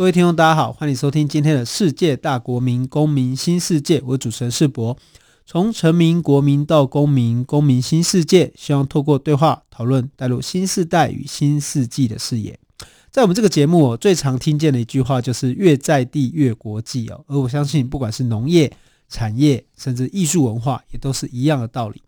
各位听众，大家好，欢迎收听今天的世界大国民公民新世界。我主持人世博，从臣民、国民到公民，公民新世界，希望透过对话讨论，带入新世代与新世纪的视野。在我们这个节目，最常听见的一句话就是“越在地越国际”哦。而我相信，不管是农业、产业，甚至艺术文化，也都是一样的道理。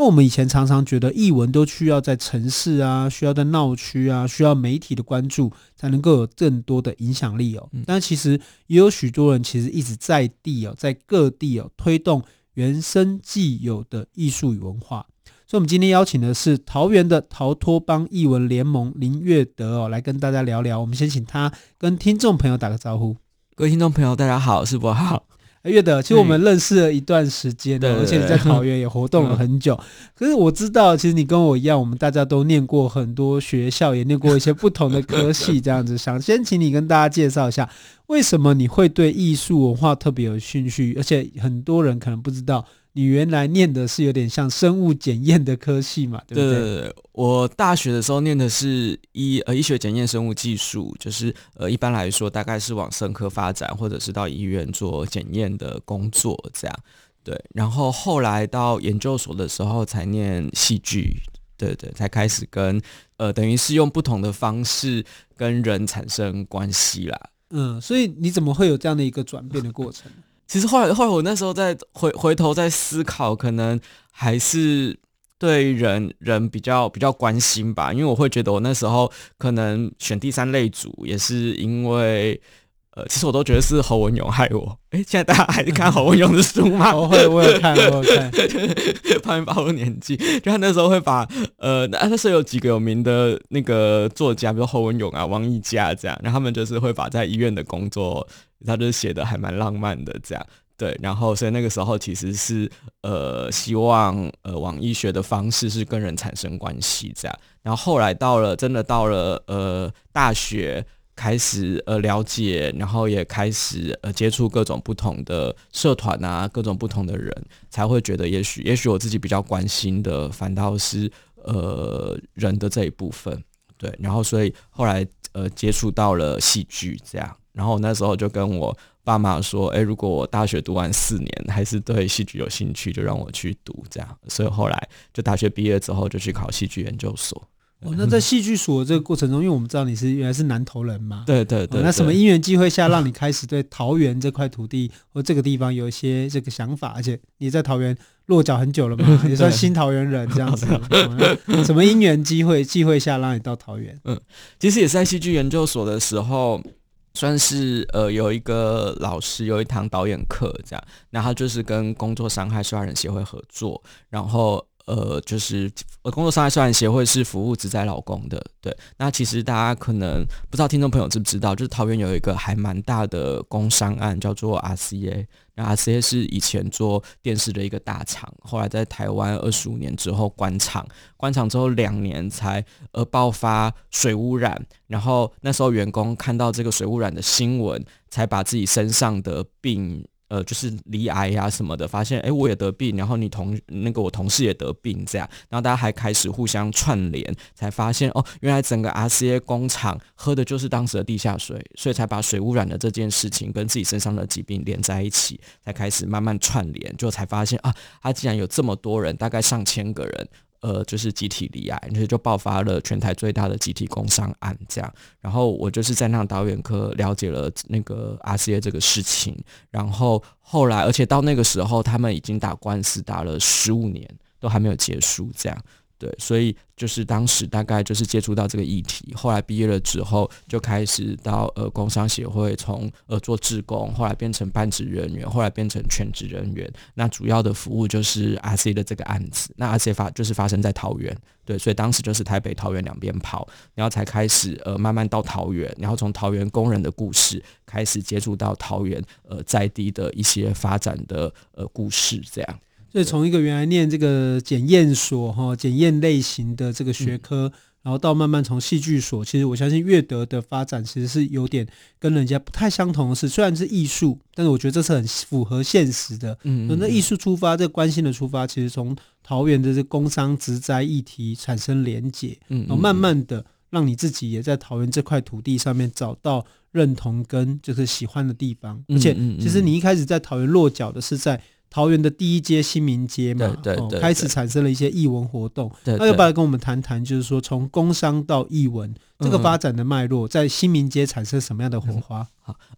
那我们以前常常觉得艺文都需要在城市啊，需要在闹区啊，需要媒体的关注，才能够有更多的影响力哦。但其实也有许多人其实一直在地哦，在各地哦推动原生既有的艺术与文化。所以，我们今天邀请的是桃园的逃脱帮艺文联盟林月德哦，来跟大家聊聊。我们先请他跟听众朋友打个招呼。各位听众朋友，大家好，世博好。月德，其实我们认识了一段时间，对，而且你在桃园也活动了很久。可是我知道，其实你跟我一样，我们大家都念过很多学校，也念过一些不同的科系，这样子。想先请你跟大家介绍一下，为什么你会对艺术文化特别有兴趣？而且很多人可能不知道。你原来念的是有点像生物检验的科系嘛，对不对？对，对，对，我大学的时候念的是医呃医学检验生物技术，就是呃一般来说大概是往生科发展，或者是到医院做检验的工作这样。对，然后后来到研究所的时候才念戏剧，对对，才开始跟呃等于是用不同的方式跟人产生关系啦。嗯，所以你怎么会有这样的一个转变的过程？其实后来，后来我那时候在回回头在思考，可能还是对人人比较比较关心吧，因为我会觉得我那时候可能选第三类组，也是因为呃，其实我都觉得是侯文勇害我。哎，现在大家还是看侯文勇的书吗？我 会，我有看，我有看。怕你暴露年纪，就他那时候会把呃，那时候有几个有名的那个作家，比如侯文勇啊、王溢嘉这样，然后他们就是会把在医院的工作。他就写的还蛮浪漫的，这样对，然后所以那个时候其实是呃希望呃往医学的方式是跟人产生关系这样，然后后来到了真的到了呃大学开始呃了解，然后也开始呃接触各种不同的社团啊，各种不同的人，才会觉得也许也许我自己比较关心的反倒是呃人的这一部分，对，然后所以后来呃接触到了戏剧这样。然后那时候就跟我爸妈说：“哎，如果我大学读完四年还是对戏剧有兴趣，就让我去读这样。”所以后来就大学毕业之后就去考戏剧研究所。哦，那在戏剧所这个过程中，因为我们知道你是原来是南投人嘛，对对对。那什么因缘机会下让你开始对桃园这块土地或这个地方有一些这个想法？而且你在桃园落脚很久了嘛，也算新桃园人这样子。哦、什么因缘机会机会下让你到桃园？嗯，其实也是在戏剧研究所的时候。算是呃有一个老师有一堂导演课这样，那他就是跟工作伤害受害人协会合作，然后呃就是呃工作伤害受害协会是服务职灾劳工的，对。那其实大家可能不知道，听众朋友知不知道，就是桃园有一个还蛮大的工伤案，叫做 RCA。那 RCA 是以前做电视的一个大厂，后来在台湾二十五年之后关厂，关厂之后两年才呃爆发水污染，然后那时候员工看到这个水污染的新闻，才把自己身上的病。呃，就是离癌呀什么的，发现哎，我也得病，然后你同那个我同事也得病，这样，然后大家还开始互相串联，才发现哦，原来整个 RCA 工厂喝的就是当时的地下水，所以才把水污染的这件事情跟自己身上的疾病连在一起，才开始慢慢串联，就才发现啊，他竟然有这么多人，大概上千个人。呃，就是集体离癌，所以就爆发了全台最大的集体工伤案，这样。然后我就是在那导演科了解了那个阿 ca 这个事情，然后后来，而且到那个时候，他们已经打官司打了十五年，都还没有结束，这样。对，所以就是当时大概就是接触到这个议题，后来毕业了之后就开始到呃工商协会，从呃做志工，后来变成半职人员，后来变成全职人员。那主要的服务就是 RC 的这个案子，那 RC 发就是发生在桃园，对，所以当时就是台北、桃园两边跑，然后才开始呃慢慢到桃园，然后从桃园工人的故事开始接触到桃园呃在地的一些发展的呃故事，这样。所以从一个原来念这个检验所哈检验类型的这个学科，嗯、然后到慢慢从戏剧所，其实我相信乐德的发展其实是有点跟人家不太相同的是，虽然是艺术，但是我觉得这是很符合现实的。嗯，嗯，嗯，那艺术出发，这个关心的出发，其实从桃园的这工商职灾议题产生连结，然后慢慢的让你自己也在桃园这块土地上面找到认同跟就是喜欢的地方，而且其实你一开始在桃园落脚的是在。桃园的第一街新民街嘛，对对对，开始产生了一些艺文活动。那要不要跟我们谈谈，就是说从工商到艺文这个发展的脉络，在新民街产生什么样的火花？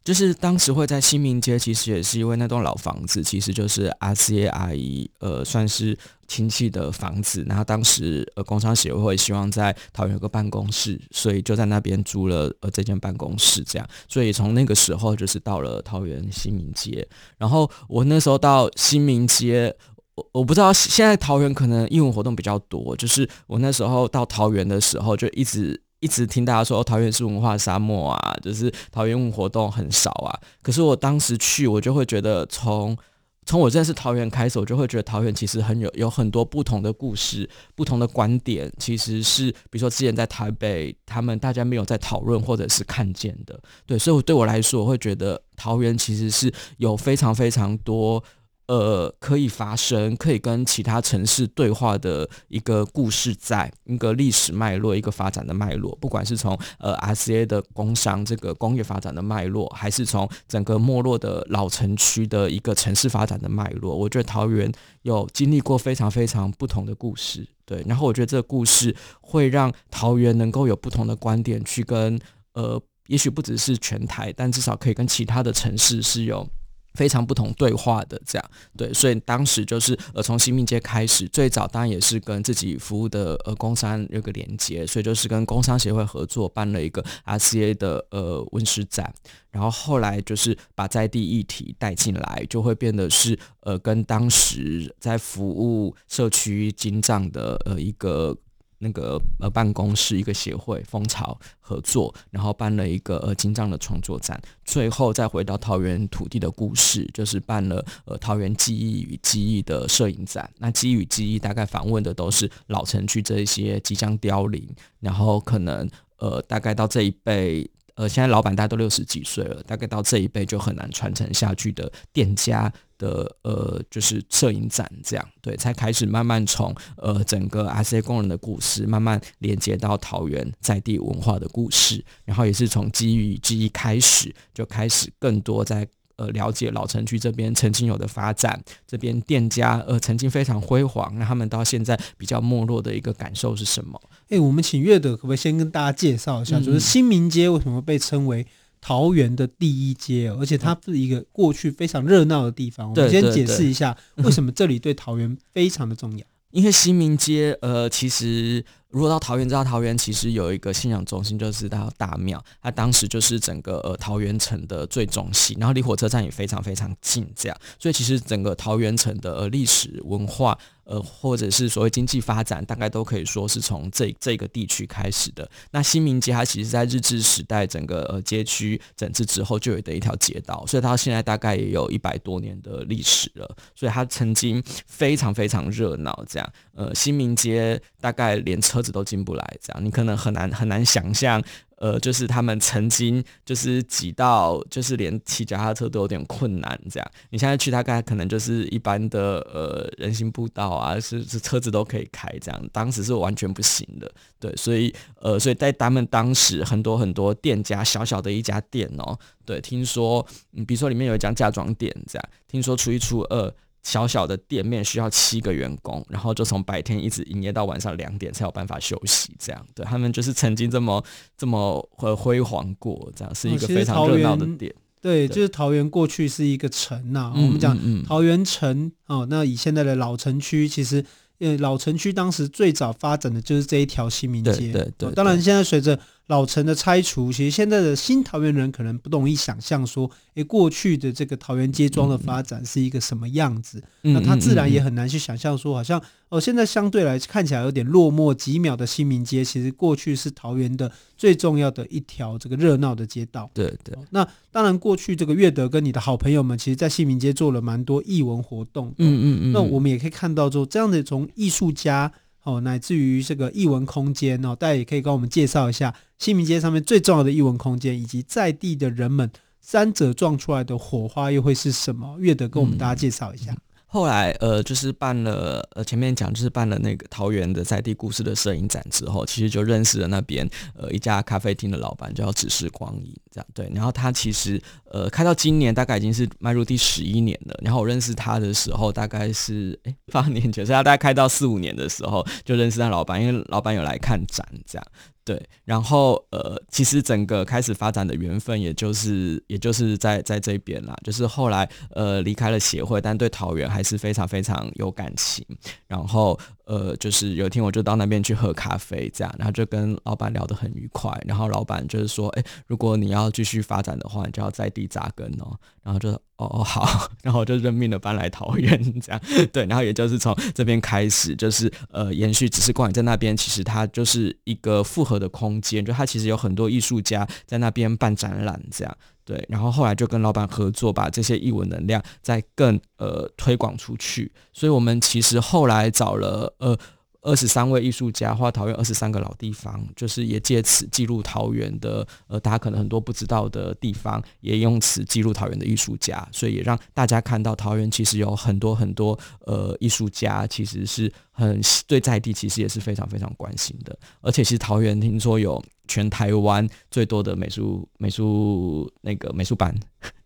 就是当时会在新民街，其实也是因为那栋老房子，其实就是 RCA 阿姨呃，算是亲戚的房子。然后当时呃，工商协会希望在桃园有个办公室，所以就在那边租了呃这间办公室，这样。所以从那个时候就是到了桃园新民街。然后我那时候到新民街，我我不知道现在桃园可能艺文活动比较多，就是我那时候到桃园的时候就一直。一直听大家说，桃园是文化沙漠啊，就是桃园活动很少啊。可是我当时去，我就会觉得从，从我认识桃园开始，我就会觉得桃园其实很有有很多不同的故事、不同的观点，其实是比如说之前在台北，他们大家没有在讨论或者是看见的。对，所以对我来说，我会觉得桃园其实是有非常非常多。呃，可以发生，可以跟其他城市对话的一个故事，在一个历史脉络，一个发展的脉络。不管是从呃 RCA 的工商这个工业发展的脉络，还是从整个没落的老城区的一个城市发展的脉络，我觉得桃园有经历过非常非常不同的故事。对，然后我觉得这个故事会让桃园能够有不同的观点去跟呃，也许不只是全台，但至少可以跟其他的城市是有。非常不同对话的这样对，所以当时就是呃从新民街开始，最早当然也是跟自己服务的呃工商有个连接，所以就是跟工商协会合作办了一个 RCA 的呃温室展，然后后来就是把在地议题带进来，就会变得是呃跟当时在服务社区精障的呃一个。那个呃办公室一个协会蜂巢合作，然后办了一个呃精障的创作展，最后再回到桃园土地的故事，就是办了呃桃园记忆与记忆的摄影展。那记忆与记忆大概访问的都是老城区这一些即将凋零，然后可能呃大概到这一辈。呃，现在老板大家都六十几岁了，大概到这一辈就很难传承下去的店家的呃，就是摄影展这样，对，才开始慢慢从呃整个 RCA 工人的故事，慢慢连接到桃园在地文化的故事，然后也是从基于记忆开始，就开始更多在。呃，了解老城区这边曾经有的发展，这边店家呃曾经非常辉煌，那他们到现在比较没落的一个感受是什么？哎、欸，我们请乐德可不可以先跟大家介绍一下，嗯、就是新民街为什么被称为桃园的第一街，而且它是一个过去非常热闹的地方。我们先解释一下为什么这里对桃园非常的重要。因为新民街呃，其实。如果到桃园，知道桃园其实有一个信仰中心，就是它大庙，它当时就是整个呃桃园城的最中心，然后离火车站也非常非常近，这样，所以其实整个桃园城的历史文化，呃，或者是所谓经济发展，大概都可以说是从这这个地区开始的。那新民街它其实在日治时代整个呃街区整治之后就有的一条街道，所以它现在大概也有一百多年的历史了，所以它曾经非常非常热闹，这样，呃，新民街大概连车。子都进不来，这样你可能很难很难想象，呃，就是他们曾经就是挤到，就是连骑脚踏车都有点困难，这样你现在去大概可能就是一般的呃人行步道啊，是是车子都可以开，这样当时是完全不行的，对，所以呃，所以在他们当时很多很多店家，小小的一家店哦，对，听说嗯，比如说里面有一家嫁妆店，这样听说初一初二。小小的店面需要七个员工，然后就从白天一直营业到晚上两点才有办法休息。这样，对他们就是曾经这么这么呃辉煌过，这样是一个非常热闹的店。对，就是桃园过去是一个城呐、啊。我们讲桃园城哦，那以现在的老城区，其实呃，老城区当时最早发展的就是这一条新民街。对对对。当然，现在随着老城的拆除，其实现在的新桃园人可能不容易想象说，诶，过去的这个桃园街庄的发展是一个什么样子。嗯、那他自然也很难去想象说，好像哦，现在相对来看起来有点落寞几秒的新民街，其实过去是桃园的最重要的一条这个热闹的街道。对对。那当然，过去这个乐德跟你的好朋友们，其实在新民街做了蛮多艺文活动。嗯嗯嗯。那我们也可以看到说，这样的从艺术家。哦，乃至于这个艺文空间哦，大家也可以跟我们介绍一下新民街上面最重要的艺文空间，以及在地的人们三者撞出来的火花又会是什么？月德跟我们大家介绍一下。嗯后来，呃，就是办了，呃，前面讲就是办了那个桃园的在地故事的摄影展之后，其实就认识了那边，呃，一家咖啡厅的老板叫只是光影，这样对。然后他其实，呃，开到今年大概已经是迈入第十一年了。然后我认识他的时候，大概是哎八年前，所以他大概开到四五年的时候就认识他老板，因为老板有来看展，这样。对，然后呃，其实整个开始发展的缘分，也就是也就是在在这边啦。就是后来呃离开了协会，但对桃园还是非常非常有感情。然后呃，就是有一天我就到那边去喝咖啡，这样，然后就跟老板聊得很愉快。然后老板就是说，哎，如果你要继续发展的话，你就要在地扎根哦。然后就哦哦好，然后我就认命的搬来桃园这样。对，然后也就是从这边开始，就是呃延续。只是光在那边，其实它就是一个复合的空间，就它其实有很多艺术家在那边办展览这样。对，然后后来就跟老板合作，把这些艺文能量再更呃推广出去。所以我们其实后来找了呃。二十三位艺术家画桃园二十三个老地方，就是也借此记录桃园的呃，大家可能很多不知道的地方，也用此记录桃园的艺术家，所以也让大家看到桃园其实有很多很多呃艺术家，其实是很对在地，其实也是非常非常关心的。而且其实桃园听说有全台湾最多的美术美术那个美术班。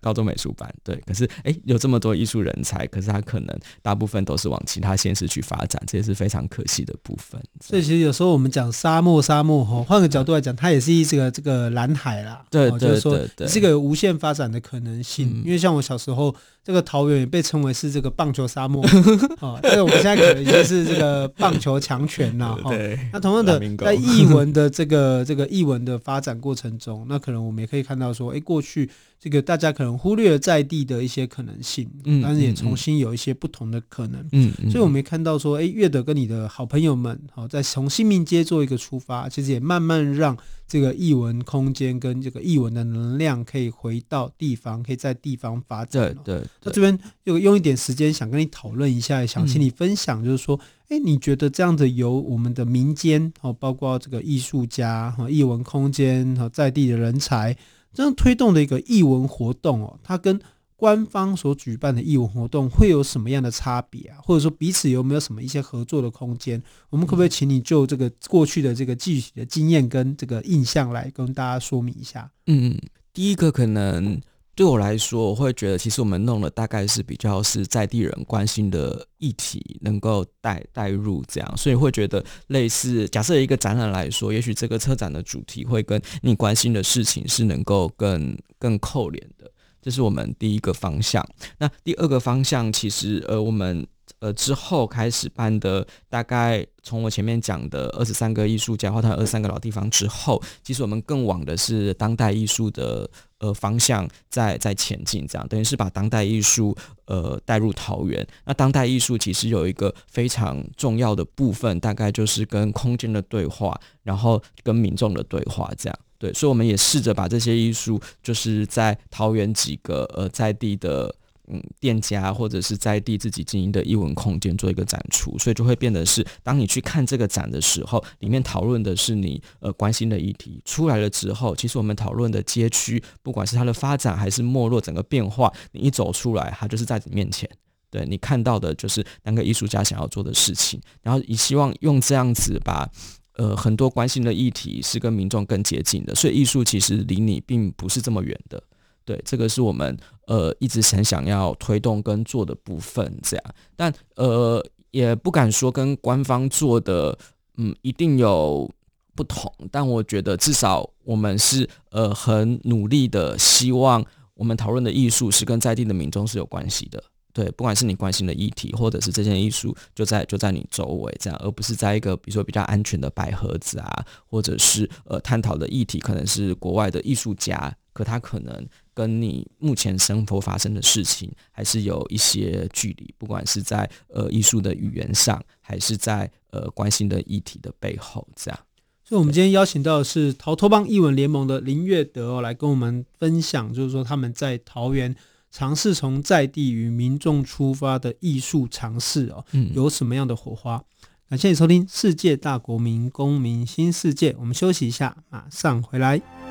高中美术班对，可是哎，有这么多艺术人才，可是他可能大部分都是往其他县市去发展，这也是非常可惜的部分。所以其实有时候我们讲沙漠，沙漠哈，换个角度来讲，它也是一这个这个蓝海啦。对对对，就是说是一个无限发展的可能性。因为像我小时候，这个桃园也被称为是这个棒球沙漠 啊，但是我们现在可能已经是这个棒球强权了哈。对。那同样的，在译文的这个这个译文的发展过程中，那可能我们也可以看到说，哎，过去。这个大家可能忽略了在地的一些可能性，嗯，但是也重新有一些不同的可能，嗯，所以我们也看到说，哎，月德跟你的好朋友们，好，在从新民街做一个出发，其实也慢慢让这个艺文空间跟这个艺文的能量可以回到地方，可以在地方发展。对对。那这边有用一点时间想跟你讨论一下，想请你分享，就是说，哎，你觉得这样子由我们的民间，哦，包括这个艺术家和艺文空间和在地的人才。这样推动的一个译文活动哦，它跟官方所举办的译文活动会有什么样的差别啊？或者说彼此有没有什么一些合作的空间？我们可不可以请你就这个过去的这个具体的经验跟这个印象来跟大家说明一下？嗯，第一个可能。对我来说，我会觉得其实我们弄的大概是比较是在地人关心的议题，能够带带入这样，所以会觉得类似假设一个展览来说，也许这个车展的主题会跟你关心的事情是能够更更扣连的，这是我们第一个方向。那第二个方向，其实呃我们。呃，之后开始办的，大概从我前面讲的二十三个艺术家或他二十三个老地方之后，其实我们更往的是当代艺术的呃方向在在前进，这样等于是把当代艺术呃带入桃园。那当代艺术其实有一个非常重要的部分，大概就是跟空间的对话，然后跟民众的对话，这样对。所以我们也试着把这些艺术，就是在桃园几个呃在地的。嗯，店家或者是在地自己经营的艺文空间做一个展出，所以就会变得是，当你去看这个展的时候，里面讨论的是你呃关心的议题。出来了之后，其实我们讨论的街区，不管是它的发展还是没落，整个变化，你一走出来，它就是在你面前，对你看到的就是那个艺术家想要做的事情，然后你希望用这样子把呃很多关心的议题是跟民众更接近的，所以艺术其实离你并不是这么远的。对，这个是我们呃一直很想要推动跟做的部分，这样，但呃也不敢说跟官方做的嗯一定有不同，但我觉得至少我们是呃很努力的，希望我们讨论的艺术是跟在地的民众是有关系的。对，不管是你关心的议题，或者是这件艺术就在就在你周围这样，而不是在一个比如说比较安全的白盒子啊，或者是呃探讨的议题可能是国外的艺术家，可他可能跟你目前生活发生的事情还是有一些距离，不管是在呃艺术的语言上，还是在呃关心的议题的背后这样。所以，我们今天邀请到的是逃脱邦艺文联盟的林月德哦，来跟我们分享，就是说他们在桃园。尝试从在地与民众出发的艺术尝试哦，有什么样的火花？嗯、感谢你收听《世界大国民公民新世界》，我们休息一下，马上回来。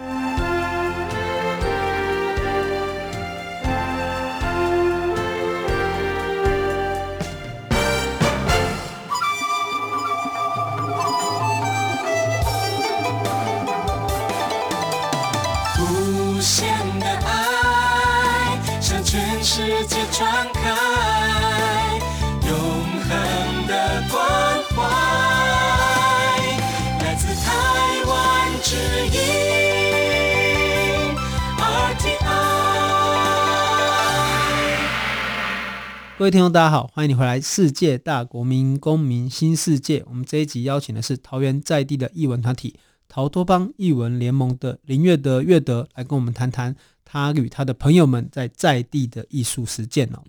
各位听众，大家好，欢迎你回来《世界大国民公民新世界》。我们这一集邀请的是桃园在地的艺文团体逃脱邦艺文联盟的林月德月德，来跟我们谈谈他与他的朋友们在在地的艺术实践哦。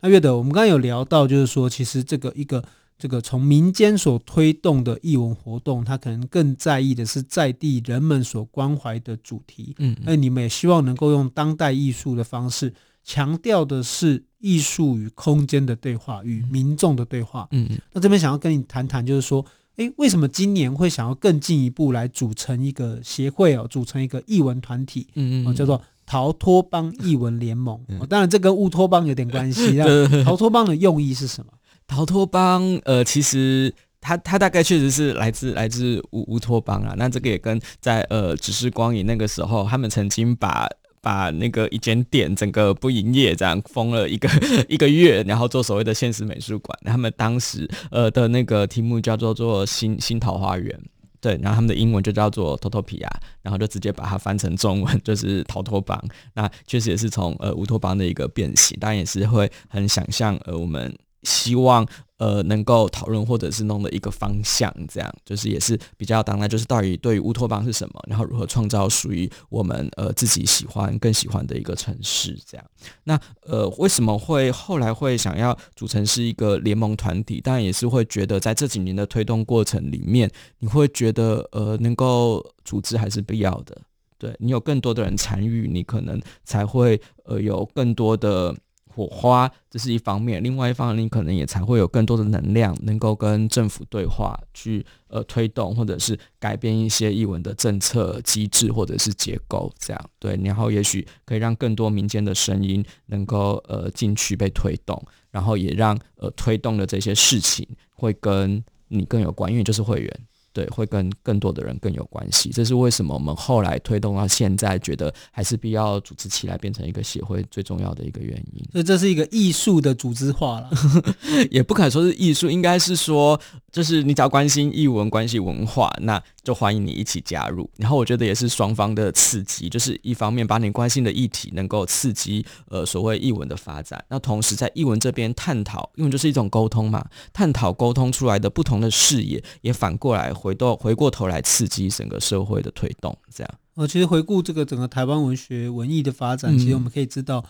那月德，我们刚刚有聊到，就是说，其实这个一个这个从民间所推动的艺文活动，他可能更在意的是在地人们所关怀的主题。嗯，那你们也希望能够用当代艺术的方式，强调的是。艺术与空间的对话，与民众的对话。嗯嗯，那这边想要跟你谈谈，就是说，诶，为什么今年会想要更进一步来组成一个协会哦，组成一个艺文团体，嗯嗯，叫做逃脱邦艺文联盟。嗯、当然，这跟乌托邦有点关系。那逃脱邦的用意是什么？逃脱邦，呃，其实它它大概确实是来自来自乌乌托邦啊。那这个也跟在呃只是光影那个时候，他们曾经把。把那个一间店整个不营业，这样封了一个 一个月，然后做所谓的现实美术馆。他们当时呃的那个题目叫做做新新桃花源，对，然后他们的英文就叫做 Totopia，然后就直接把它翻成中文 就是逃脱邦。那确实也是从呃乌托邦的一个变形，当然也是会很想象呃我们希望。呃，能够讨论或者是弄的一个方向，这样就是也是比较当代，就是到底对于乌托邦是什么，然后如何创造属于我们呃自己喜欢更喜欢的一个城市，这样。那呃，为什么会后来会想要组成是一个联盟团体？当然也是会觉得在这几年的推动过程里面，你会觉得呃，能够组织还是必要的。对，你有更多的人参与，你可能才会呃有更多的。火花，这是一方面，另外一方面，你可能也才会有更多的能量，能够跟政府对话，去呃推动或者是改变一些译文的政策机制或者是结构，这样对，然后也许可以让更多民间的声音能够呃进去被推动，然后也让呃推动的这些事情会跟你更有关，因为就是会员。对，会跟更多的人更有关系，这是为什么我们后来推动到现在，觉得还是必要组织起来变成一个协会最重要的一个原因。所以这是一个艺术的组织化了，也不可能说是艺术，应该是说，就是你只要关心艺文、关系文化，那就欢迎你一起加入。然后我觉得也是双方的刺激，就是一方面把你关心的议题能够刺激呃所谓艺文的发展，那同时在艺文这边探讨，因为就是一种沟通嘛，探讨沟通出来的不同的视野，也反过来。回到回过头来刺激整个社会的推动，这样。呃，其实回顾这个整个台湾文学文艺的发展，嗯、其实我们可以知道，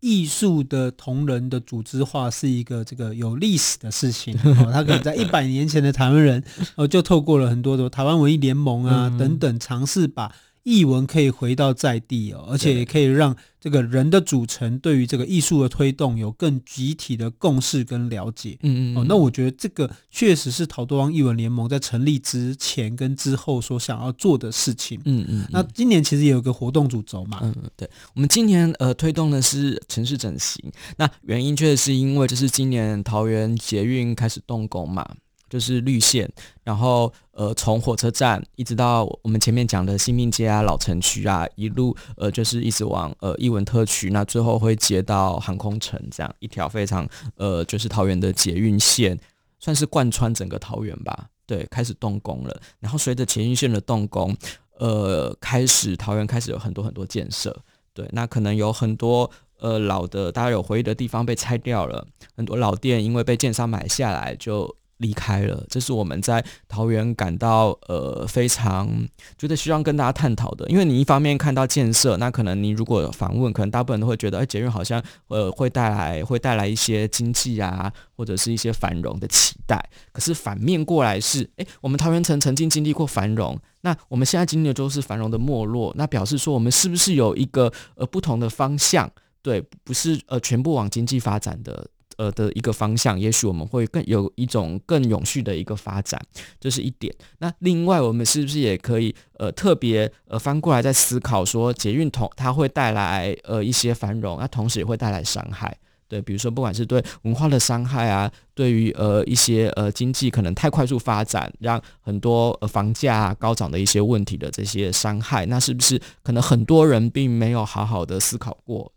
艺术的同人的组织化是一个这个有历史的事情。哦，他可能在一百年前的台湾人，哦，就透过了很多的台湾文艺联盟啊、嗯、等等，尝试把。艺文可以回到在地哦，而且也可以让这个人的组成对于这个艺术的推动有更集体的共识跟了解。嗯嗯，哦，那我觉得这个确实是逃脱邦艺文联盟在成立之前跟之后所想要做的事情。嗯嗯，那今年其实也有个活动主轴嘛。嗯，对，我们今年呃推动的是城市整形。那原因确实是因为就是今年桃园捷运开始动工嘛。就是绿线，然后呃，从火车站一直到我们前面讲的新民街啊、老城区啊，一路呃，就是一直往呃艺文特区，那最后会接到航空城，这样一条非常呃，就是桃园的捷运线，算是贯穿整个桃园吧。对，开始动工了。然后随着捷运线的动工，呃，开始桃园开始有很多很多建设。对，那可能有很多。呃老的大家有回忆的地方被拆掉了，很多老店因为被建商买下来就。离开了，这是我们在桃园感到呃非常觉得需要跟大家探讨的。因为你一方面看到建设，那可能你如果访问，可能大部分都会觉得，哎，捷运好像呃会带来会带来一些经济啊，或者是一些繁荣的期待。可是反面过来是，哎，我们桃园城曾经经历过繁荣，那我们现在经历的都是繁荣的没落，那表示说我们是不是有一个呃不同的方向？对，不是呃全部往经济发展的。呃的一个方向，也许我们会更有一种更永续的一个发展，这是一点。那另外，我们是不是也可以呃特别呃翻过来再思考说，捷运同它会带来呃一些繁荣，那同时也会带来伤害。对，比如说不管是对文化的伤害啊，对于呃一些呃经济可能太快速发展，让很多呃房价啊高涨的一些问题的这些伤害，那是不是可能很多人并没有好好的思考过？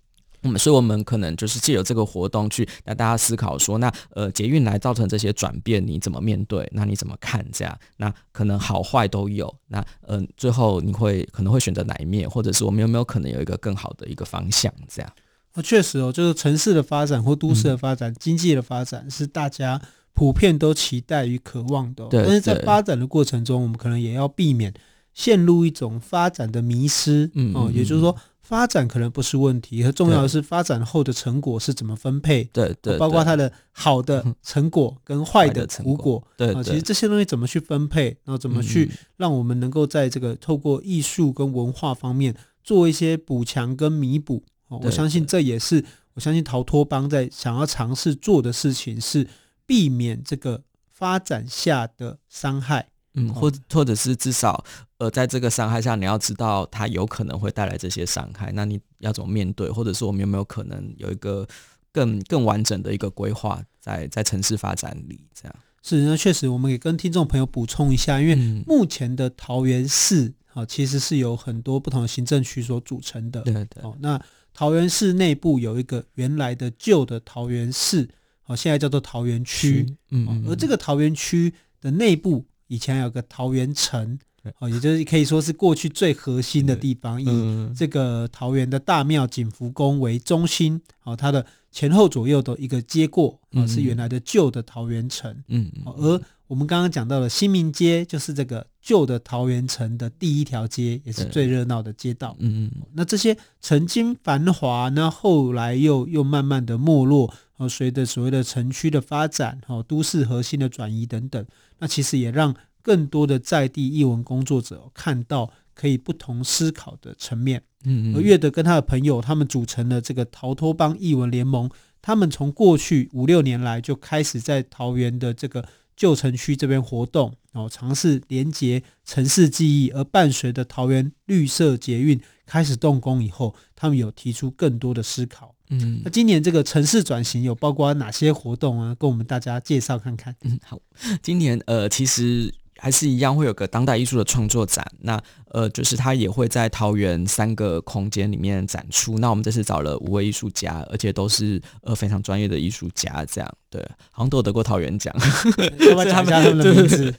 嗯，所以我们可能就是借由这个活动去让大家思考说，那呃捷运来造成这些转变，你怎么面对？那你怎么看？这样，那可能好坏都有。那嗯、呃，最后你会可能会选择哪一面，或者是我们有没有可能有一个更好的一个方向？这样。哦，确实哦，就是城市的发展或都市的发展、嗯、经济的发展是大家普遍都期待与渴望的、哦。对。但是在发展的过程中，我们可能也要避免陷入一种发展的迷失。嗯，嗯，嗯。哦，也就是说。发展可能不是问题，和重要的是发展后的成果是怎么分配。对对，对，包括它的好的成果跟坏的成果。对，对，其实这些东西怎么去分配，然后怎么去让我们能够在这个透过艺术跟文化方面做一些补强跟弥补。哦我相信这也是我相信逃脱帮在想要尝试做的事情，是避免这个发展下的伤害。嗯，或或者是至少，呃，在这个伤害下，你要知道它有可能会带来这些伤害，那你要怎么面对？或者是我们有没有可能有一个更更完整的一个规划，在在城市发展里？这样是，那确实，我们也跟听众朋友补充一下，因为目前的桃园市啊、嗯，其实是由很多不同的行政区所组成的。对对。哦，那桃园市内部有一个原来的旧的桃园市，哦，现在叫做桃园区。嗯，嗯，而这个桃园区的内部。以前有个桃园城，哦，也就是可以说是过去最核心的地方，以这个桃园的大庙景福宫为中心，哦，它的前后左右的一个街过，哦，是原来的旧的桃园城，嗯，而我们刚刚讲到的新民街，就是这个旧的桃园城的第一条街，也是最热闹的街道，嗯嗯，那这些曾经繁华，那后来又又慢慢的没落，哦，随着所谓的城区的发展，哦，都市核心的转移等等。那其实也让更多的在地译文工作者看到可以不同思考的层面。嗯，嗯而岳德跟他的朋友，他们组成了这个逃脱帮译文联盟。他们从过去五六年来就开始在桃园的这个旧城区这边活动，然后尝试连接城市记忆。而伴随着桃园绿色捷运开始动工以后，他们有提出更多的思考。嗯，那今年这个城市转型有包括哪些活动啊？跟我们大家介绍看看。嗯，好，今年呃，其实。还是一样会有个当代艺术的创作展，那呃，就是它也会在桃园三个空间里面展出。那我们这次找了五位艺术家，而且都是呃非常专业的艺术家，这样对，好像都有得过桃园奖。要不要 讲一下他们的名字？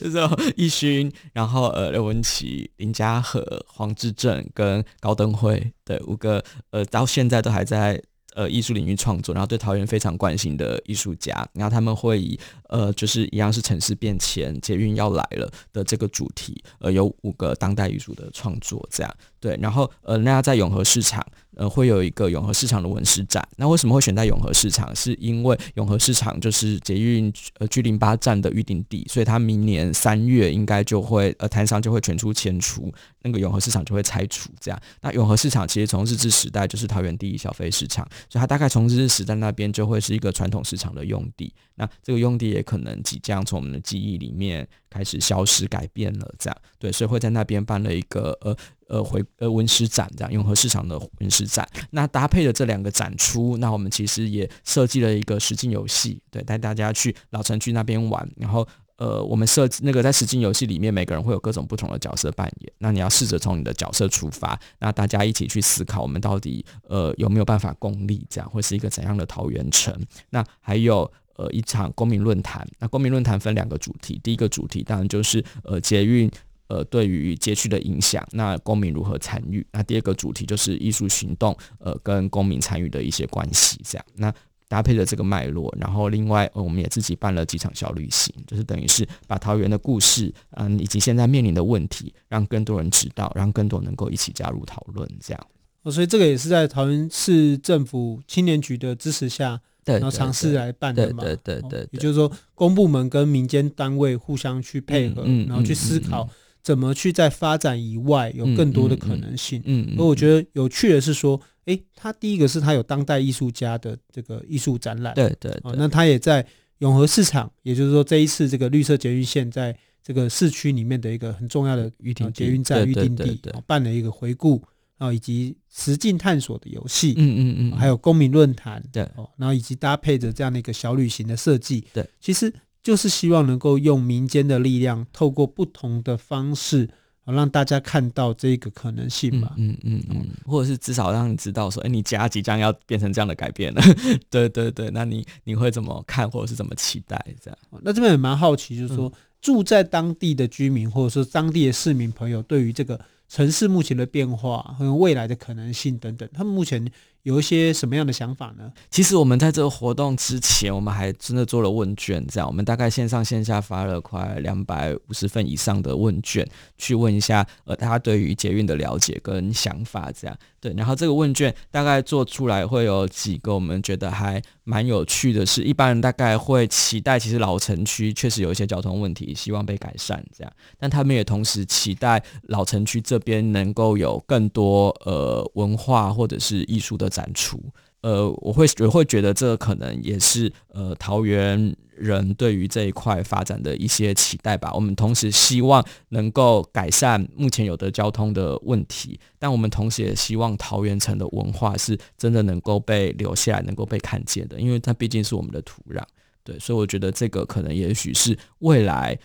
就是奕 勋，然后呃刘文琪、林家和、黄志正跟高登辉，对，五个呃到现在都还在。呃，艺术领域创作，然后对桃园非常关心的艺术家，然后他们会以呃，就是一样是城市变迁、捷运要来了的这个主题，呃，有五个当代艺术的创作，这样对，然后呃，那在永和市场。呃，会有一个永和市场的文史展。那为什么会选在永和市场？是因为永和市场就是捷运呃 G 零八站的预定地，所以它明年三月应该就会呃摊商就会全出迁出，那个永和市场就会拆除。这样，那永和市场其实从日治时代就是桃园第一消费市场，所以它大概从日治时代那边就会是一个传统市场的用地。那这个用地也可能即将从我们的记忆里面开始消失改变了。这样，对，所以会在那边办了一个呃。呃，回呃文史展这样，永和市场的文史展，那搭配的这两个展出，那我们其实也设计了一个实境游戏，对，带大家去老城区那边玩。然后，呃，我们设那个在实境游戏里面，每个人会有各种不同的角色扮演。那你要试着从你的角色出发，那大家一起去思考，我们到底呃有没有办法共立这样，会是一个怎样的桃园城？那还有呃一场公民论坛。那公民论坛分两个主题，第一个主题当然就是呃捷运。呃对于街区的影响，那公民如何参与？那第二个主题就是艺术行动，呃，跟公民参与的一些关系，这样那。搭配着这个脉络，然后另外，呃，我们也自己办了几场小旅行，就是等于是把桃园的故事，嗯，以及现在面临的问题，让更多人知道，让更多人能够一起加入讨论，这样。哦，所以这个也是在桃园市政府青年局的支持下，对，然后尝试来办的嘛。对对对，对，对，对，也就是说，公部门跟民间单位互相去配合，嗯，然后去思考怎么去在发展以外有更多的可能性。嗯，嗯，嗯，而我觉得有趣的是说。诶，他第一个是他有当代艺术家的这个艺术展览，对对，那他也在永和市场，也就是说这一次这个绿色捷运线在这个市区里面的一个很重要的预定捷运站预定地，办了一个回顾啊，以及实境探索的游戏，嗯嗯嗯，还有公民论坛，对，哦，然后以及搭配着这样的一个小旅行的设计，对，其实就是希望能够用民间的力量，透过不同的方式。让大家看到这个可能性嘛，嗯嗯嗯，嗯，或者是至少让你知道说，哎，你家即将要变成这样的改变 了，对对对，那你你会怎么看，或者是怎么期待这样？那这边也蛮好奇，就是说、嗯、住在当地的居民，或者说当地的市民朋友，对于这个城市目前的变化和未来的可能性等等，他们目前。有一些什么样的想法呢？其实我们在这个活动之前，我们还真的做了问卷，这样我们大概线上线下发了快两百五十份以上的问卷，去问一下呃大家对于捷运的了解跟想法，这样对。然后这个问卷大概做出来会有几个，我们觉得还蛮有趣的是，一般人大概会期待，其实老城区确实有一些交通问题，希望被改善这样，但他们也同时期待老城区这边能够有更多呃文化或者是艺术的。展出，呃，我会我会觉得这可能也是呃桃园人对于这一块发展的一些期待吧。我们同时希望能够改善目前有的交通的问题，但我们同时也希望桃园城的文化是真的能够被留下来，能够被看见的，因为它毕竟是我们的土壤。对，所以我觉得这个可能也许是未来。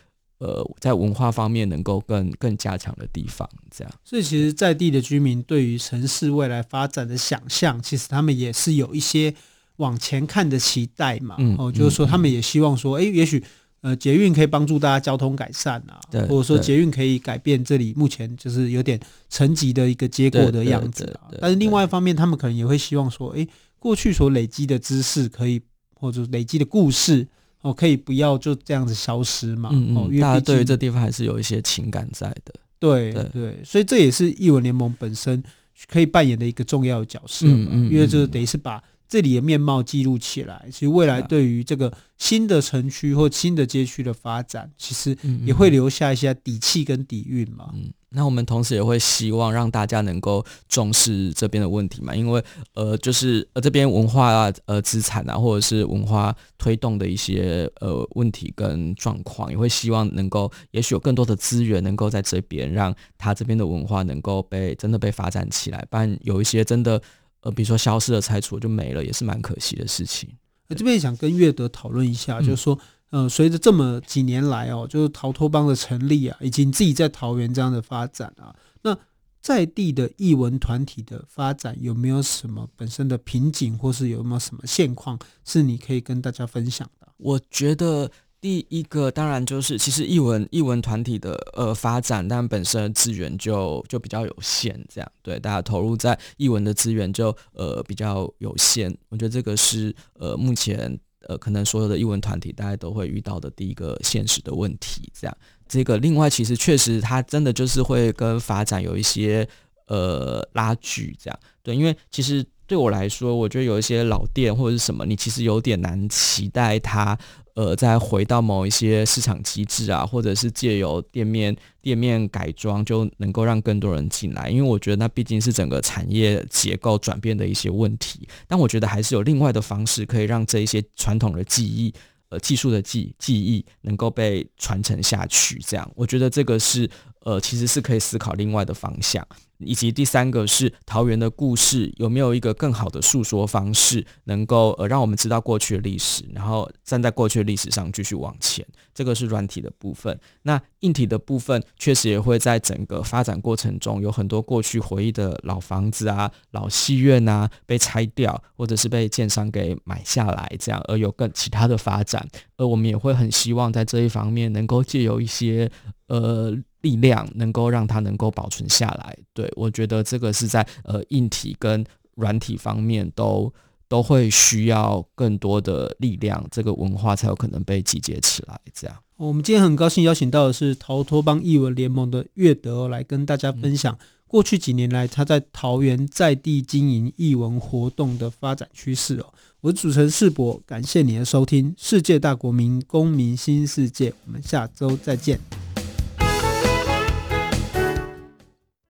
呃，在文化方面能够更更加强的地方，这样。所以，其实，在地的居民对于城市未来发展的想象，其实他们也是有一些往前看的期待嘛。嗯，哦，就是说，他们也希望说，哎、也许呃，捷运可以帮助大家交通改善啊，对，或者说捷运可以改变这里目前就是有点沉寂的一个结果的样子啊。但是，另外一方面，他们可能也会希望说，哎，过去所累积的知识可以，或者累积的故事。哦，可以不要就这样子消失嘛？嗯嗯，哦，因为大家对于这地方还是有一些情感在的。对对，对，所以这也是艺文联盟本身可以扮演的一个重要的角色。嗯嗯，因为就是等于是把这里的面貌记录起来。其实未来对于这个新的城区或新的街区的发展，其实也会留下一些底气跟底蕴嘛。嗯。那我们同时也会希望让大家能够重视这边的问题嘛，因为呃，就是呃这边文化啊、呃资产啊，或者是文化推动的一些呃问题跟状况，也会希望能够，也许有更多的资源能够在这边，让他这边的文化能够被真的被发展起来，不然有一些真的呃，比如说消失了、拆除就没了，也是蛮可惜的事情。我这边想跟岳德讨论一下，就是说。呃，随着这么几年来哦，就是逃脱帮的成立啊，以及你自己在桃园这样的发展啊，那在地的艺文团体的发展有没有什么本身的瓶颈，或是有没有什么现况是你可以跟大家分享的？我觉得第一个当然就是，其实译文译文团体的呃发展，但本身资源就就比较有限，这样对大家投入在译文的资源就呃比较有限。我觉得这个是呃目前。呃，可能所有的译文团体大家都会遇到的第一个现实的问题，这样。这个另外，其实确实它真的就是会跟发展有一些呃拉锯，这样。对，因为其实对我来说，我觉得有一些老店或者是什么，你其实有点难期待它。呃，再回到某一些市场机制啊，或者是借由店面店面改装，就能够让更多人进来。因为我觉得那毕竟是整个产业结构转变的一些问题。但我觉得还是有另外的方式，可以让这一些传统的技艺、呃技术的技技艺能够被传承下去。这样，我觉得这个是呃，其实是可以思考另外的方向。以及第三个是桃园的故事有没有一个更好的诉说方式，能够呃让我们知道过去的历史，然后站在过去的历史上继续往前。这个是软体的部分。那硬体的部分确实也会在整个发展过程中有很多过去回忆的老房子啊、老戏院啊被拆掉，或者是被建商给买下来，这样而有更其他的发展。呃，我们也会很希望在这一方面能够借由一些呃力量，能够让它能够保存下来。对，我觉得这个是在呃硬体跟软体方面都都会需要更多的力量，这个文化才有可能被集结起来。这样，我们今天很高兴邀请到的是逃脱帮艺文联盟的岳德来跟大家分享。嗯过去几年来，他在桃园在地经营艺文活动的发展趋势哦。我是主持人世博，感谢你的收听，世界大国民公民新世界，我们下周再见。